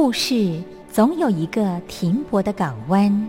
故事总有一个停泊的港湾。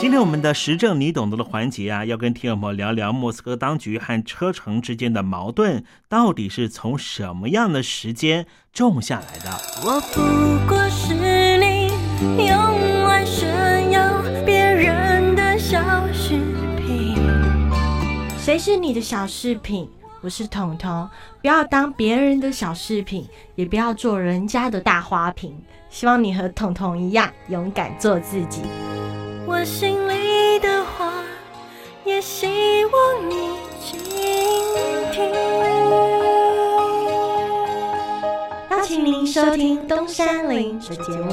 今天我们的时政你懂得的环节啊，要跟听友们聊聊莫斯科当局和车臣之间的矛盾，到底是从什么样的时间种下来的？我不过是你用来炫耀别人的小饰品。谁是你的小饰品？我是彤彤，不要当别人的小饰品，也不要做人家的大花瓶。希望你和彤彤一样，勇敢做自己。我心里的话，也希望你倾听。邀请您收听东山林的节目。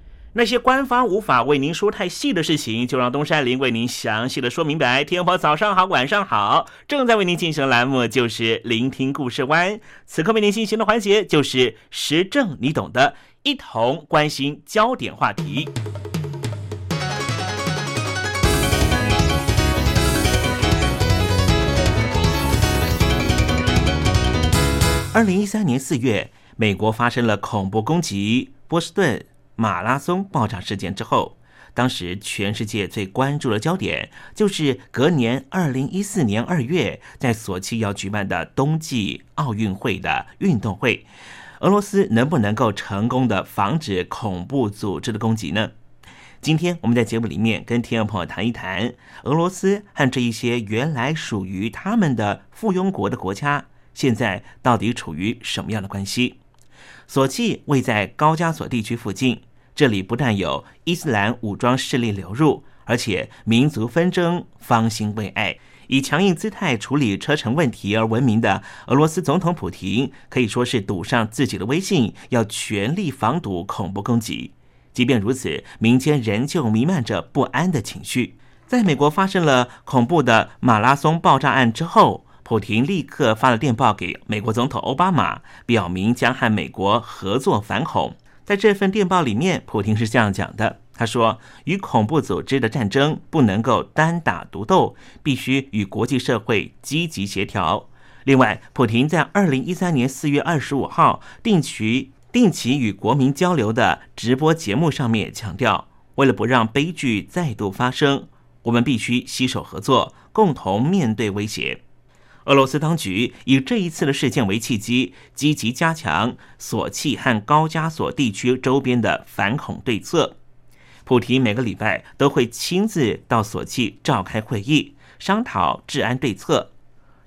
那些官方无法为您说太细的事情，就让东山林为您详细的说明白。天宝早上好，晚上好，正在为您进行的栏目就是聆听故事湾。此刻为您进行的环节就是时政，你懂的，一同关心焦点话题。二零一三年四月，美国发生了恐怖攻击，波士顿。马拉松爆炸事件之后，当时全世界最关注的焦点就是隔年二零一四年二月在索契要举办的冬季奥运会的运动会，俄罗斯能不能够成功的防止恐怖组织的攻击呢？今天我们在节目里面跟听众朋友谈一谈俄罗斯和这一些原来属于他们的附庸国的国家，现在到底处于什么样的关系？索契位在高加索地区附近。这里不但有伊斯兰武装势力流入，而且民族纷争方兴未艾，以强硬姿态处理车臣问题而闻名的俄罗斯总统普廷，可以说是赌上自己的威信，要全力防堵恐怖攻击。即便如此，民间仍旧弥漫着不安的情绪。在美国发生了恐怖的马拉松爆炸案之后，普廷立刻发了电报给美国总统奥巴马，表明将和美国合作反恐。在这份电报里面，普廷是这样讲的。他说：“与恐怖组织的战争不能够单打独斗，必须与国际社会积极协调。”另外，普廷在二零一三年四月二十五号定期定期与国民交流的直播节目上面强调，为了不让悲剧再度发生，我们必须携手合作，共同面对威胁。俄罗斯当局以这一次的事件为契机，积极加强索契和高加索地区周边的反恐对策。普提每个礼拜都会亲自到索契召开会议，商讨治安对策。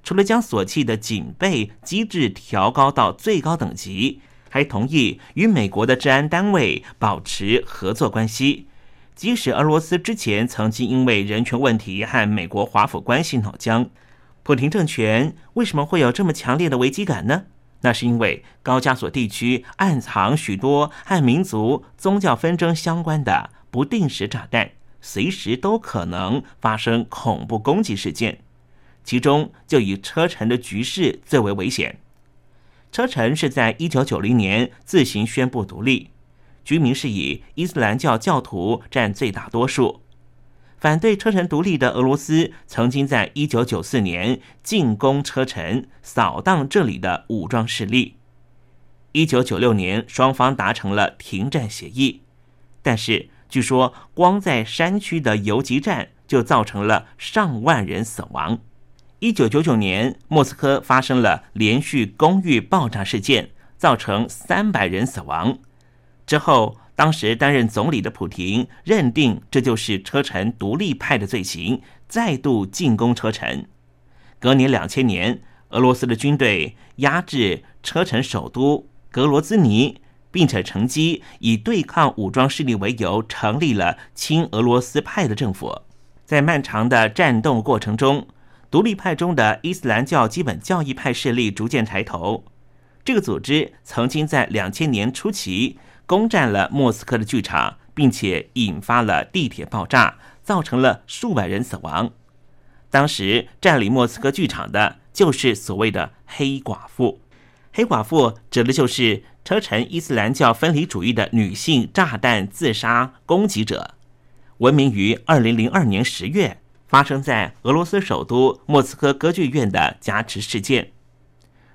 除了将索契的警备机制调高到最高等级，还同意与美国的治安单位保持合作关系。即使俄罗斯之前曾经因为人权问题和美国华府关系闹僵，普廷政权为什么会有这么强烈的危机感呢？那是因为高加索地区暗藏许多和民族宗教纷争相关的。不定时炸弹随时都可能发生恐怖攻击事件，其中就以车臣的局势最为危险。车臣是在一九九零年自行宣布独立，居民是以伊斯兰教教徒占最大多数。反对车臣独立的俄罗斯曾经在一九九四年进攻车臣，扫荡这里的武装势力。一九九六年，双方达成了停战协议，但是。据说，光在山区的游击战就造成了上万人死亡。一九九九年，莫斯科发生了连续公寓爆炸事件，造成三百人死亡。之后，当时担任总理的普廷认定这就是车臣独立派的罪行，再度进攻车臣。隔年两千年，俄罗斯的军队压制车臣首都格罗兹尼。并且乘机以对抗武装势力为由，成立了亲俄罗斯派的政府。在漫长的战斗过程中，独立派中的伊斯兰教基本教义派势力逐渐抬头。这个组织曾经在两千年初期攻占了莫斯科的剧场，并且引发了地铁爆炸，造成了数百人死亡。当时占领莫斯科剧场的就是所谓的黑寡妇。黑寡妇指的就是。车臣伊斯兰教分离主义的女性炸弹自杀攻击者，闻名于二零零二年十月发生在俄罗斯首都莫斯科歌剧院的夹持事件。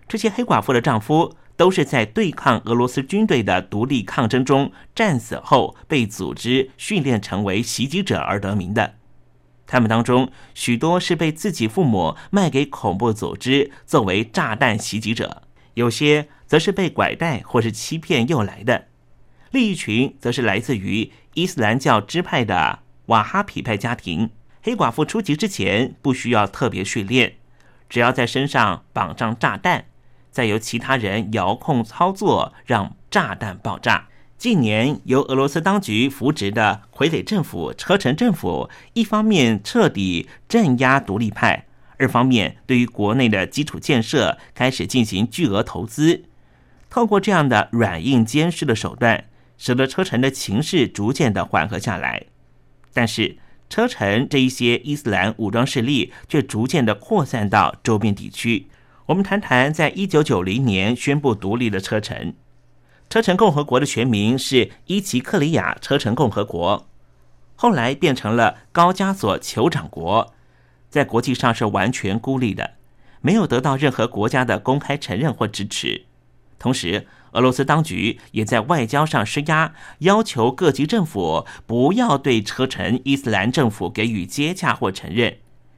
这些黑寡妇的丈夫都是在对抗俄罗斯军队的独立抗争中战死后被组织训练成为袭击者而得名的。他们当中许多是被自己父母卖给恐怖组织作为炸弹袭击者，有些。则是被拐带或是欺骗诱来的，另一群则是来自于伊斯兰教支派的瓦哈皮派家庭。黑寡妇出击之前不需要特别训练，只要在身上绑上炸弹，再由其他人遥控操作，让炸弹爆炸。近年由俄罗斯当局扶植的傀儡政府车臣政府，一方面彻底镇压独立派，二方面对于国内的基础建设开始进行巨额投资。透过这样的软硬兼施的手段，使得车臣的情势逐渐的缓和下来。但是，车臣这一些伊斯兰武装势力却逐渐的扩散到周边地区。我们谈谈，在一九九零年宣布独立的车臣。车臣共和国的全名是伊奇克里亚车臣共和国，后来变成了高加索酋长国，在国际上是完全孤立的，没有得到任何国家的公开承认或支持。同时，俄罗斯当局也在外交上施压，要求各级政府不要对车臣伊斯兰政府给予接洽或承认。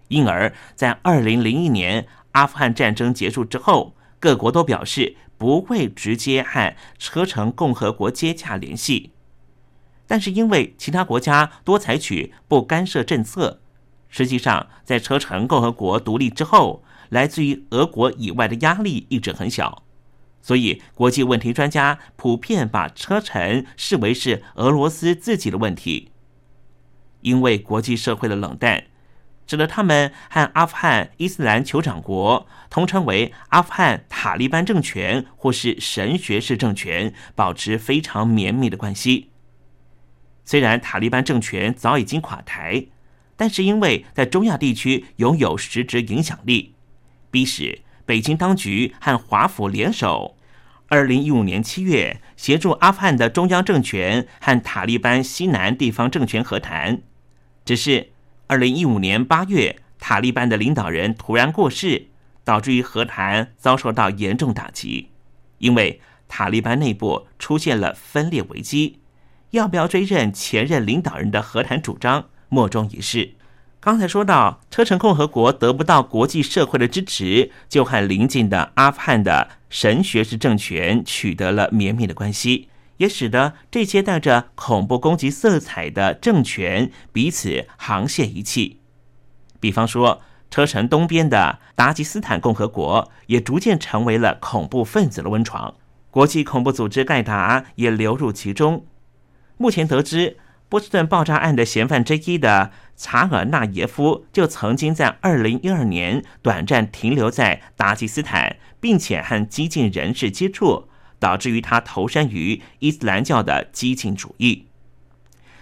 因而，在二零零一年阿富汗战争结束之后，各国都表示不会直接和车臣共和国接洽联系。但是，因为其他国家多采取不干涉政策，实际上在车臣共和国独立之后，来自于俄国以外的压力一直很小。所以，国际问题专家普遍把车臣视为是俄罗斯自己的问题。因为国际社会的冷淡，使得他们和阿富汗伊斯兰酋长国，通称为阿富汗塔利班政权或是神学式政权，保持非常绵密的关系。虽然塔利班政权早已经垮台，但是因为在中亚地区拥有实质影响力，逼使北京当局和华府联手，二零一五年七月协助阿富汗的中央政权和塔利班西南地方政权和谈。只是二零一五年八月，塔利班的领导人突然过世，导致于和谈遭受到严重打击，因为塔利班内部出现了分裂危机。要不要追认前任领导人的和谈主张，莫衷一是。刚才说到，车臣共和国得不到国际社会的支持，就和邻近的阿富汗的神学式政权取得了绵密的关系，也使得这些带着恐怖攻击色彩的政权彼此沆瀣一气。比方说，车臣东边的达吉斯坦共和国也逐渐成为了恐怖分子的温床，国际恐怖组织盖达也流入其中。目前得知，波士顿爆炸案的嫌犯之一的查尔纳耶夫就曾经在二零一二年短暂停留在达吉斯坦，并且和激进人士接触，导致于他投身于伊斯兰教的激进主义。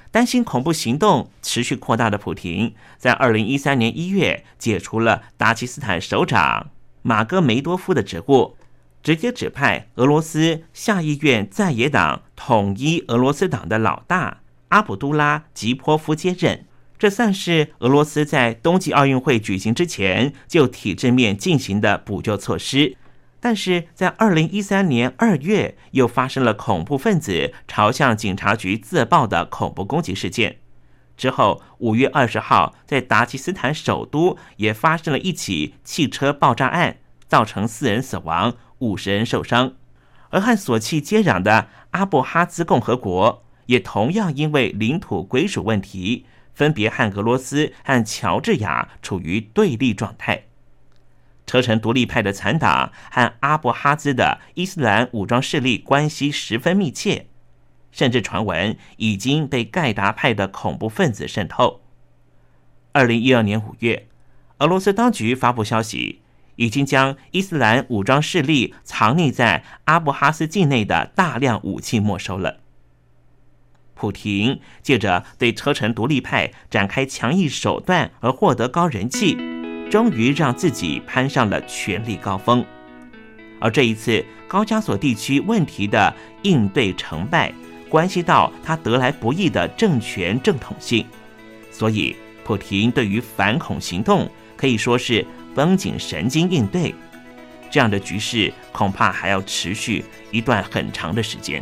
担心恐怖行动持续扩大的普廷，在二零一三年一月解除了达吉斯坦首长马戈梅多夫的职务。直接指派俄罗斯下议院在野党统一俄罗斯党的老大阿卜杜拉吉波夫接任，这算是俄罗斯在冬季奥运会举行之前就体制面进行的补救措施。但是在二零一三年二月，又发生了恐怖分子朝向警察局自爆的恐怖攻击事件。之后，五月二十号，在达吉斯坦首都也发生了一起汽车爆炸案，造成四人死亡。五十人受伤，而和索契接壤的阿布哈兹共和国也同样因为领土归属问题，分别和俄罗斯和乔治亚处于对立状态。车臣独立派的残党和阿布哈兹的伊斯兰武装势力关系十分密切，甚至传闻已经被盖达派的恐怖分子渗透。二零一二年五月，俄罗斯当局发布消息。已经将伊斯兰武装势力藏匿在阿布哈斯境内的大量武器没收了。普廷借着对车臣独立派展开强硬手段而获得高人气，终于让自己攀上了权力高峰。而这一次高加索地区问题的应对成败，关系到他得来不易的政权正统性，所以普廷对于反恐行动可以说是。绷紧神经应对，这样的局势恐怕还要持续一段很长的时间。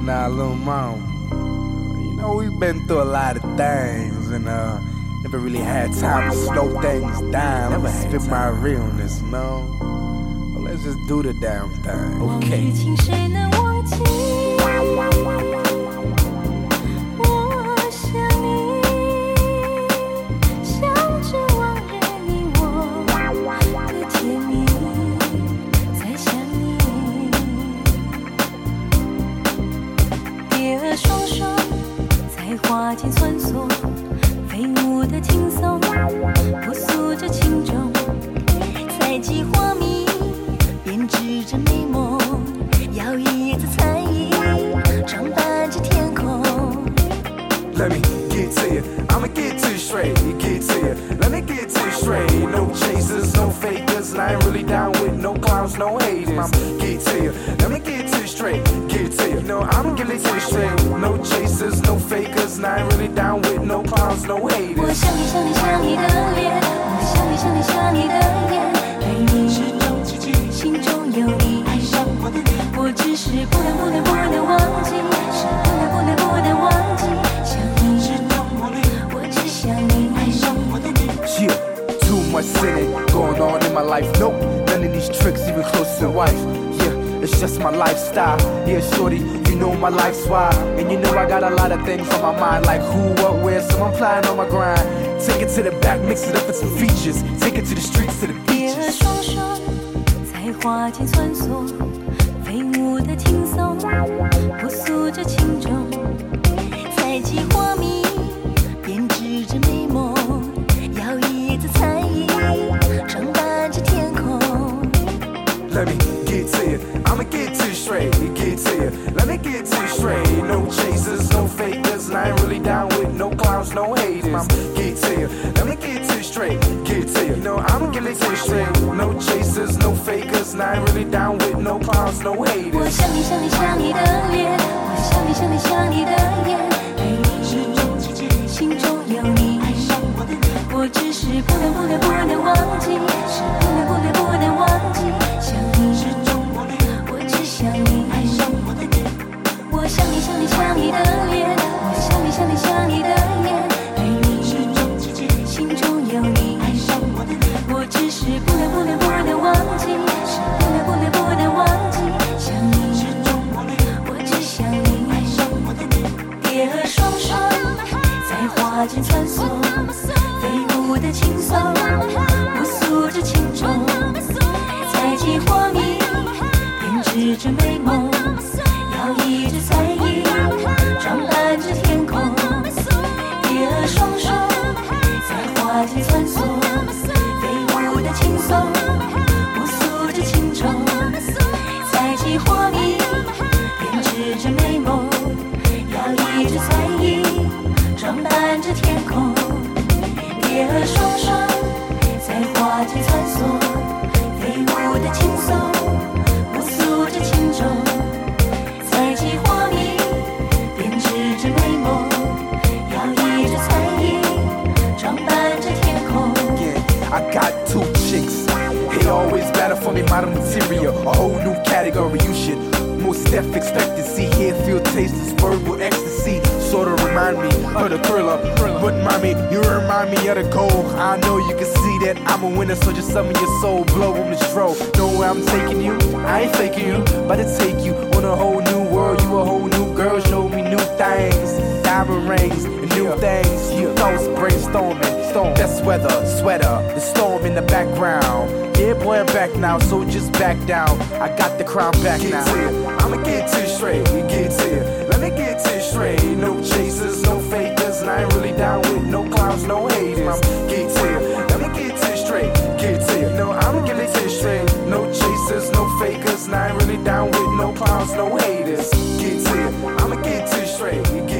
and our little mom. You know, we've been through a lot of things and uh never really had time to slow things down. Never spit my realness, no. Well, let's just do the damn thing. Okay. 花间穿梭，飞舞的轻松，朴素着情衷，采集花蜜。编织着美梦，摇曳着彩衣，装扮着天空。Let me get to you. I'ma get too straight. Get to you. Let me get to you straight. No chasers, no fakers, and I ain't really down with no clowns, no haters. I'ma get to you. Let me get to you straight. Get to you. No, I'ma get it to you straight. No chasers, no fakers, and I ain't really down with no clowns, no 我 haters. 想你想你想你的脸，我想你想你想你的眼，对你始终积极，心中有你，爱上我的脸，我只是不能不能不能忘记，是不能不能不能 much sinning going on in my life. Nope, none of these tricks even close to the wife. Yeah, it's just my lifestyle. Yeah, shorty, you know my life's wild. And you know I got a lot of things on my mind, like who, what, where, so I'm flying on my grind. Take it to the back, mix it up with some features. Take it to the streets, to the 蝶儿 beaches. 双双，在花间穿梭，飞舞的轻松，朴素着情衷， I'ma get to you straight. Get to you. Let me get to you straight. No chasers, no fakers, and I ain't really down with no clowns, no haters. I'ma get to you. Let me get to you straight. Get to you. No, I'ma get it to you straight. No chasers, no fakers, and I ain't really down with no clowns, no 我 haters. 想你想你想你的脸，我想你想你想你的眼，对你始终积极，心中有你，爱上我的脸，我只是不能不能不能忘记，是不能不能不能忘记，想 想你的脸，我想你想你想你的夜，爱你，心中有你，爱上我的脸，我只是不能不能不能忘记，是不能不能不能忘记，想你。始终我里，我只想你，爱上我的脸，蝶儿双双在花间穿梭，modern material. A whole new category. You should most def expect to see, hear, feel, taste this verbal ecstasy. Sorta remind me of the thriller. But mommy, you remind me of the goal. I know you can see that I'm a winner, so just summon your soul, blow on the stroll. Know where I'm taking you? I ain't faking you, but to take you on a whole new world. You a whole new girl, show me new things. Diamond rings new things. You thoughts brainstorming. Storm. Best weather, sweater, the storm in the background. Yeah, boy, I'm back now, so just back down. I got the crown back Get now. I'ma get to straight, get to. Let me get to straight. No chasers, no fakers, and I ain't really down with no clowns, no haters. I'ma get to. Let me get to straight, get to you. No, I'ma get it to straight. No chasers, no fakers, and I ain't really down with no clowns, no haters. Get to. I'ma get to straight, get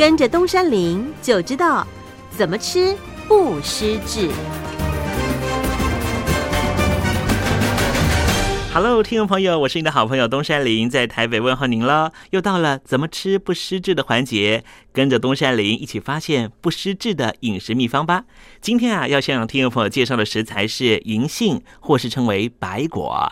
跟着东山林就知道怎么吃不失智。Hello，听众朋友，我是你的好朋友东山林，在台北问候您了。又到了怎么吃不失智的环节，跟着东山林一起发现不失智的饮食秘方吧。今天啊，要向听众朋友介绍的食材是银杏，或是称为白果。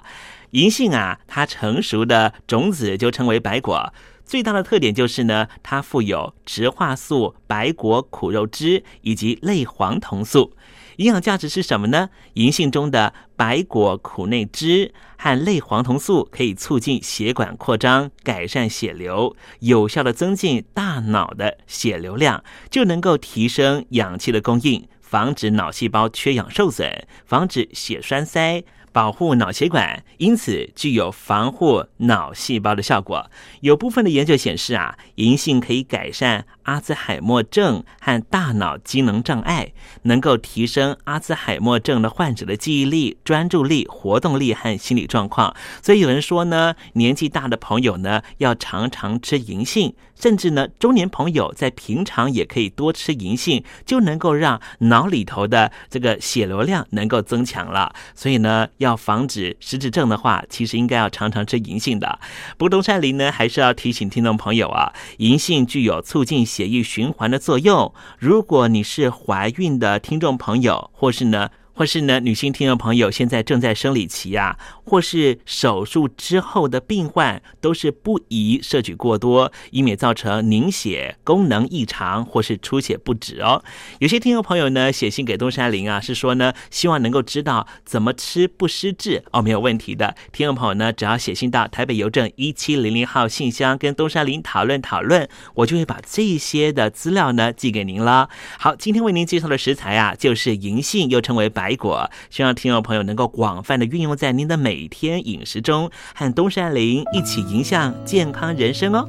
银杏啊，它成熟的种子就称为白果。最大的特点就是呢，它富有植化素、白果苦肉汁以及类黄酮素。营养价值是什么呢？银杏中的白果苦内汁和类黄酮素可以促进血管扩张，改善血流，有效的增进大脑的血流量，就能够提升氧气的供应，防止脑细胞缺氧受损，防止血栓塞。保护脑血管，因此具有防护脑细胞的效果。有部分的研究显示啊，银杏可以改善阿兹海默症和大脑机能障碍，能够提升阿兹海默症的患者的记忆力、专注力、活动力和心理状况。所以有人说呢，年纪大的朋友呢，要常常吃银杏，甚至呢，中年朋友在平常也可以多吃银杏，就能够让脑里头的这个血流量能够增强了。所以呢，要防止失智症的话，其实应该要常常吃银杏的。不过东山林呢，还是要提醒听众朋友啊，银杏具有促进血液循环的作用。如果你是怀孕的听众朋友，或是呢，或是呢，女性听众朋友现在正在生理期啊，或是手术之后的病患，都是不宜摄取过多，以免造成凝血功能异常或是出血不止哦。有些听众朋友呢写信给东山林啊，是说呢希望能够知道怎么吃不失智哦，没有问题的。听众朋友呢只要写信到台北邮政一七零零号信箱，跟东山林讨论讨论，我就会把这些的资料呢寄给您了。好，今天为您介绍的食材啊，就是银杏，又称为白果，希望听众朋友能够广泛的运用在您的每天饮食中，和东山林一起迎向健康人生哦。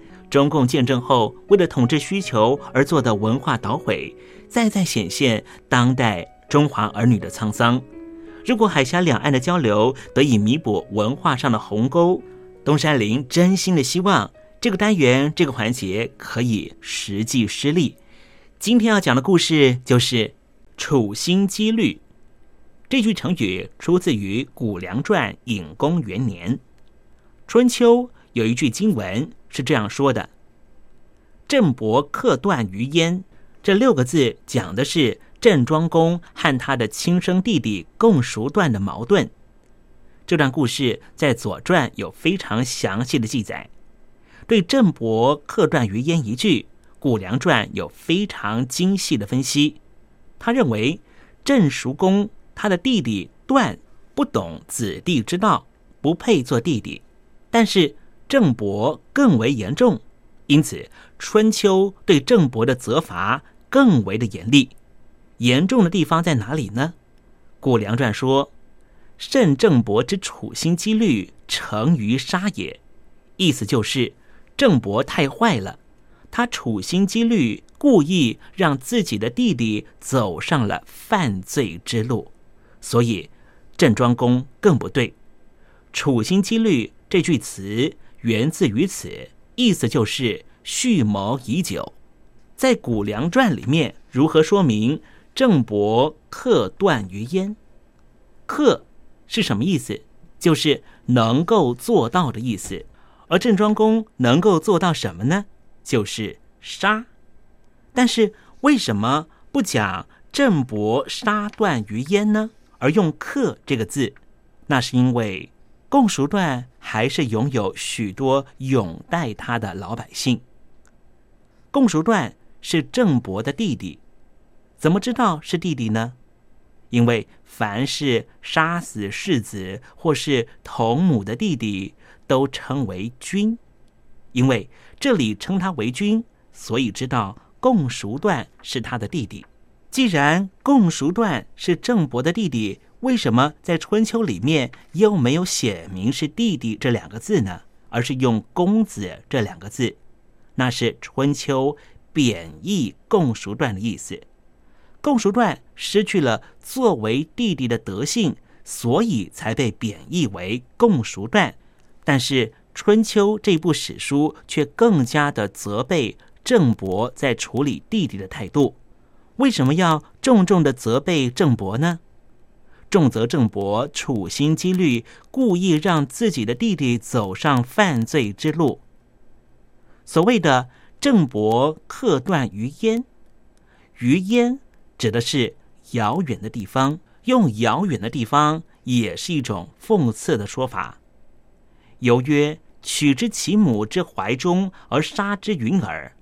中共建政后为了统治需求而做的文化捣毁，再再显现当代中华儿女的沧桑。如果海峡两岸的交流得以弥补文化上的鸿沟，东山林真心的希望这个单元这个环节可以实际施力。今天要讲的故事就是“处心积虑”。这句成语出自于《谷梁传》隐公元年。春秋有一句经文是这样说的：“郑伯克段于鄢。”这六个字讲的是郑庄公和他的亲生弟弟共叔段的矛盾。这段故事在《左传》有非常详细的记载。对郑伯克段于鄢一句，《谷梁传》有非常精细的分析。他认为郑叔公他的弟弟段不懂子弟之道，不配做弟弟。但是郑伯更为严重，因此春秋对郑伯的责罚更为的严厉。严重的地方在哪里呢？《谷梁传》说：“慎郑伯之处心积虑，成于杀也。”意思就是郑伯太坏了，他处心积虑，故意让自己的弟弟走上了犯罪之路，所以郑庄公更不对。处心积虑。这句词源自于此，意思就是蓄谋已久。在《谷梁传》里面，如何说明郑伯克段于鄢？克是什么意思？就是能够做到的意思。而郑庄公能够做到什么呢？就是杀。但是为什么不讲郑伯杀段于鄢呢？而用克这个字？那是因为。共叔段还是拥有许多拥戴他的老百姓。共叔段是郑伯的弟弟，怎么知道是弟弟呢？因为凡是杀死世子或是同母的弟弟，都称为君。因为这里称他为君，所以知道共叔段是他的弟弟。既然共叔段是郑伯的弟弟，为什么在春秋里面又没有写明是弟弟这两个字呢？而是用公子这两个字，那是春秋贬义共叔段的意思。共叔段失去了作为弟弟的德性，所以才被贬义为共叔段。但是春秋这部史书却更加的责备郑伯在处理弟弟的态度。为什么要重重的责备郑伯呢？重则郑伯处心积虑，故意让自己的弟弟走上犯罪之路。所谓的郑伯克断于焉，于焉指的是遥远的地方，用遥远的地方也是一种讽刺的说法。犹曰取之其母之怀中而杀之云耳，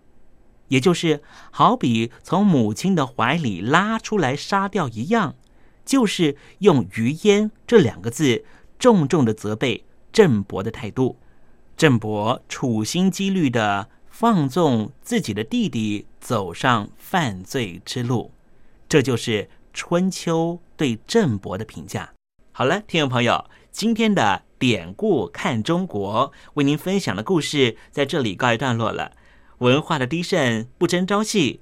也就是好比从母亲的怀里拉出来杀掉一样。就是用“于焉”这两个字，重重的责备郑伯的态度。郑伯处心积虑的放纵自己的弟弟走上犯罪之路，这就是春秋对郑伯的评价。好了，听众朋友，今天的典故看中国为您分享的故事在这里告一段落了。文化的低盛不争朝气，